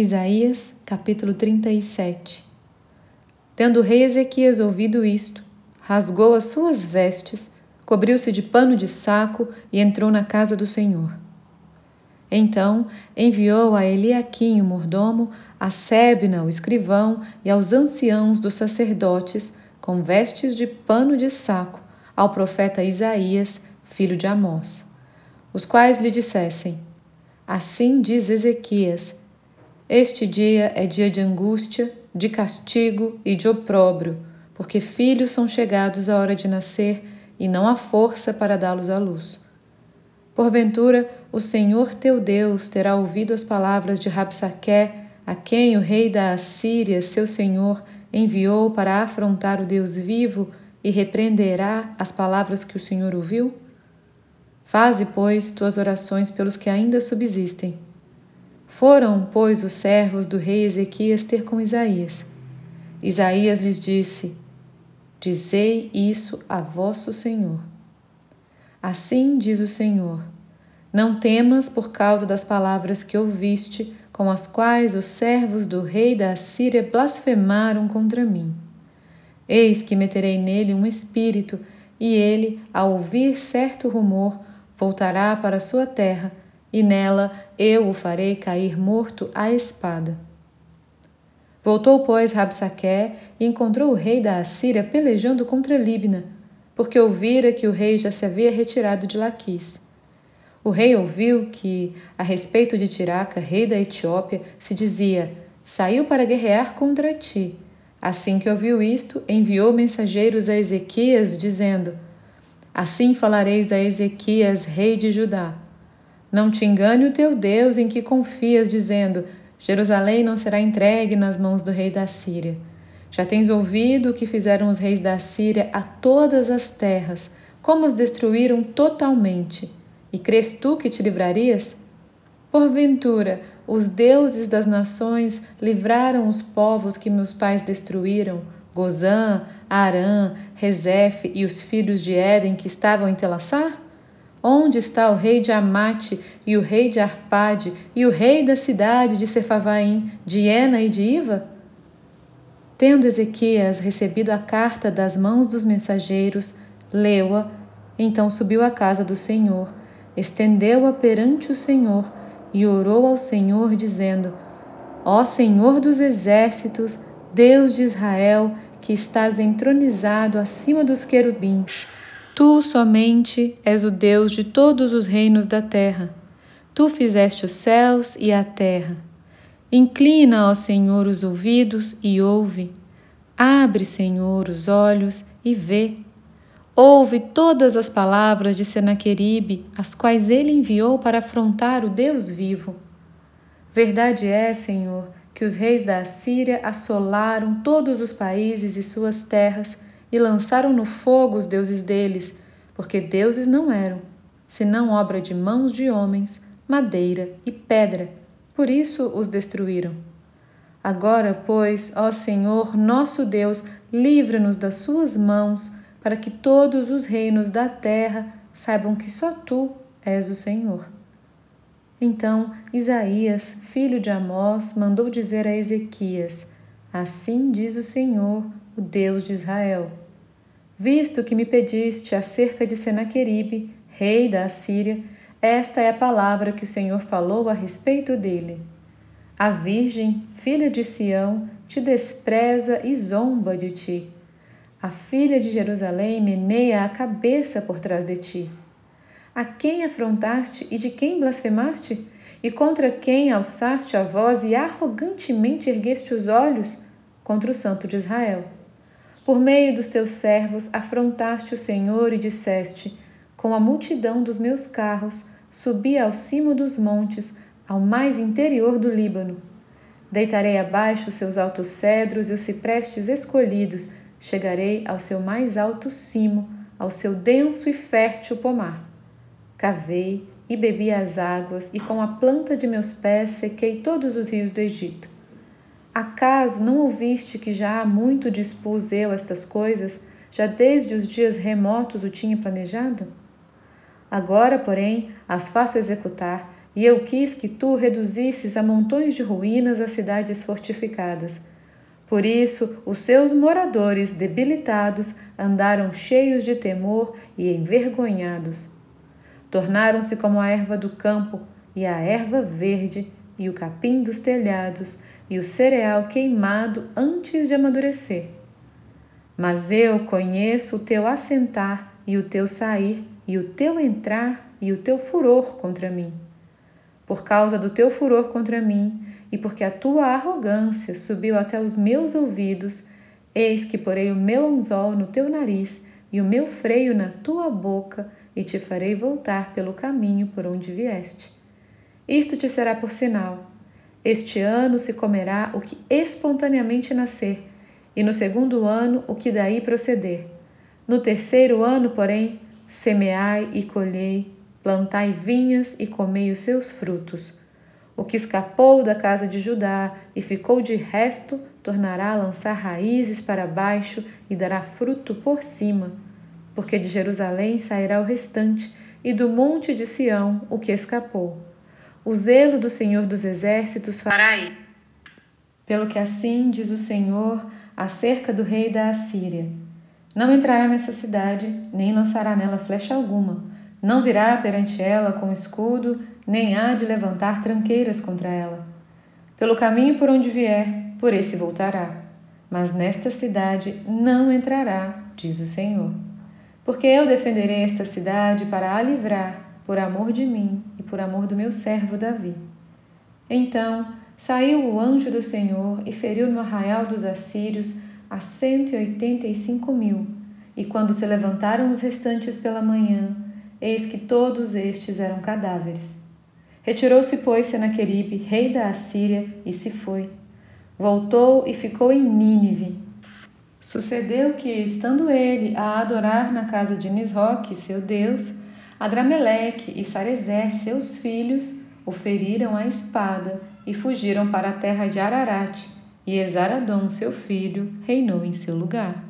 Isaías, capítulo 37 Tendo o rei Ezequias ouvido isto, rasgou as suas vestes, cobriu-se de pano de saco e entrou na casa do Senhor. Então enviou a Eliaquim, o mordomo, a Sebna, o escrivão, e aos anciãos dos sacerdotes, com vestes de pano de saco, ao profeta Isaías, filho de Amós, os quais lhe dissessem: Assim diz Ezequias, este dia é dia de angústia, de castigo e de opróbrio, porque filhos são chegados à hora de nascer e não há força para dá-los à luz. Porventura, o Senhor teu Deus terá ouvido as palavras de Rabsaqué, a quem o rei da Assíria, seu senhor, enviou para afrontar o Deus vivo e repreenderá as palavras que o Senhor ouviu? Faze, pois, tuas orações pelos que ainda subsistem foram, pois, os servos do rei Ezequias ter com Isaías. Isaías lhes disse: Dizei isso a vosso Senhor. Assim diz o Senhor: Não temas por causa das palavras que ouviste, com as quais os servos do rei da Assíria blasfemaram contra mim. Eis que meterei nele um espírito, e ele, ao ouvir certo rumor, voltará para sua terra e nela eu o farei cair morto à espada. Voltou, pois, Rabsaqué e encontrou o rei da Assíria pelejando contra Libna, porque ouvira que o rei já se havia retirado de Laquis. O rei ouviu que, a respeito de Tiraca, rei da Etiópia, se dizia: Saiu para guerrear contra ti. Assim que ouviu isto, enviou mensageiros a Ezequias, dizendo: Assim falareis a Ezequias, rei de Judá. Não te engane o teu Deus em que confias, dizendo: Jerusalém não será entregue nas mãos do rei da Síria. Já tens ouvido o que fizeram os reis da Síria a todas as terras, como as destruíram totalmente. E crês tu que te livrarias? Porventura, os deuses das nações livraram os povos que meus pais destruíram, Gozã, Arã, Rezefe e os filhos de Éden que estavam em Telassar? Onde está o rei de Amate e o rei de Arpade e o rei da cidade de Sefavaim, de Ena e de Iva? Tendo Ezequias recebido a carta das mãos dos mensageiros, leu-a, então subiu à casa do Senhor, estendeu-a perante o Senhor e orou ao Senhor, dizendo: Ó Senhor dos exércitos, Deus de Israel, que estás entronizado acima dos querubins, Tu somente és o Deus de todos os reinos da terra. Tu fizeste os céus e a terra. Inclina, ó Senhor, os ouvidos e ouve. Abre, Senhor, os olhos e vê. Ouve todas as palavras de Senaqueribe, as quais ele enviou para afrontar o Deus vivo. Verdade é, Senhor, que os reis da Assíria assolaram todos os países e suas terras e lançaram no fogo os deuses deles, porque deuses não eram, senão obra de mãos de homens, madeira e pedra. Por isso os destruíram. Agora, pois, ó Senhor, nosso Deus, livra-nos das suas mãos, para que todos os reinos da terra saibam que só tu és o Senhor. Então Isaías, filho de Amós, mandou dizer a Ezequias: Assim diz o Senhor, o Deus de Israel. Visto que me pediste acerca de Senaqueribe, rei da Assíria, esta é a palavra que o Senhor falou a respeito dele. A Virgem, filha de Sião, te despreza e zomba de ti. A filha de Jerusalém meneia a cabeça por trás de ti. A quem afrontaste e de quem blasfemaste? E contra quem alçaste a voz e arrogantemente ergueste os olhos? Contra o Santo de Israel. Por meio dos teus servos afrontaste o Senhor e disseste: Com a multidão dos meus carros subi ao cimo dos montes, ao mais interior do Líbano. Deitarei abaixo os seus altos cedros e os ciprestes escolhidos, chegarei ao seu mais alto cimo, ao seu denso e fértil pomar. Cavei e bebi as águas, e com a planta de meus pés sequei todos os rios do Egito. Acaso não ouviste que já há muito dispus eu estas coisas, já desde os dias remotos o tinha planejado? Agora, porém, as faço executar, e eu quis que tu reduzisses a montões de ruínas as cidades fortificadas. Por isso, os seus moradores debilitados andaram cheios de temor e envergonhados. Tornaram-se como a erva do campo, e a erva verde, e o capim dos telhados, e o cereal queimado antes de amadurecer. Mas eu conheço o teu assentar e o teu sair, e o teu entrar e o teu furor contra mim. Por causa do teu furor contra mim, e porque a tua arrogância subiu até os meus ouvidos, eis que porei o meu anzol no teu nariz e o meu freio na tua boca, e te farei voltar pelo caminho por onde vieste. Isto te será por sinal. Este ano se comerá o que espontaneamente nascer, e no segundo ano o que daí proceder. No terceiro ano, porém, semeai e colhei, plantai vinhas e comei os seus frutos. O que escapou da casa de Judá e ficou de resto, tornará a lançar raízes para baixo e dará fruto por cima. Porque de Jerusalém sairá o restante, e do monte de Sião o que escapou. O zelo do Senhor dos Exércitos fará isso. Pelo que assim diz o Senhor acerca do rei da Assíria: Não entrará nessa cidade, nem lançará nela flecha alguma não virá perante ela com escudo, nem há de levantar tranqueiras contra ela. Pelo caminho por onde vier, por esse voltará. Mas nesta cidade não entrará, diz o Senhor. Porque eu defenderei esta cidade para a livrar, por amor de mim e por amor do meu servo Davi. Então saiu o anjo do Senhor e feriu no arraial dos assírios a cento e oitenta e cinco mil. E quando se levantaram os restantes pela manhã, eis que todos estes eram cadáveres. Retirou-se, pois, Senaqueribe, rei da Assíria, e se foi. Voltou e ficou em Nínive. Sucedeu que, estando ele a adorar na casa de Nisroque, seu deus, Adrameleque e Sarezé, seus filhos, o feriram à espada e fugiram para a terra de Ararat, e Esaradom, seu filho, reinou em seu lugar.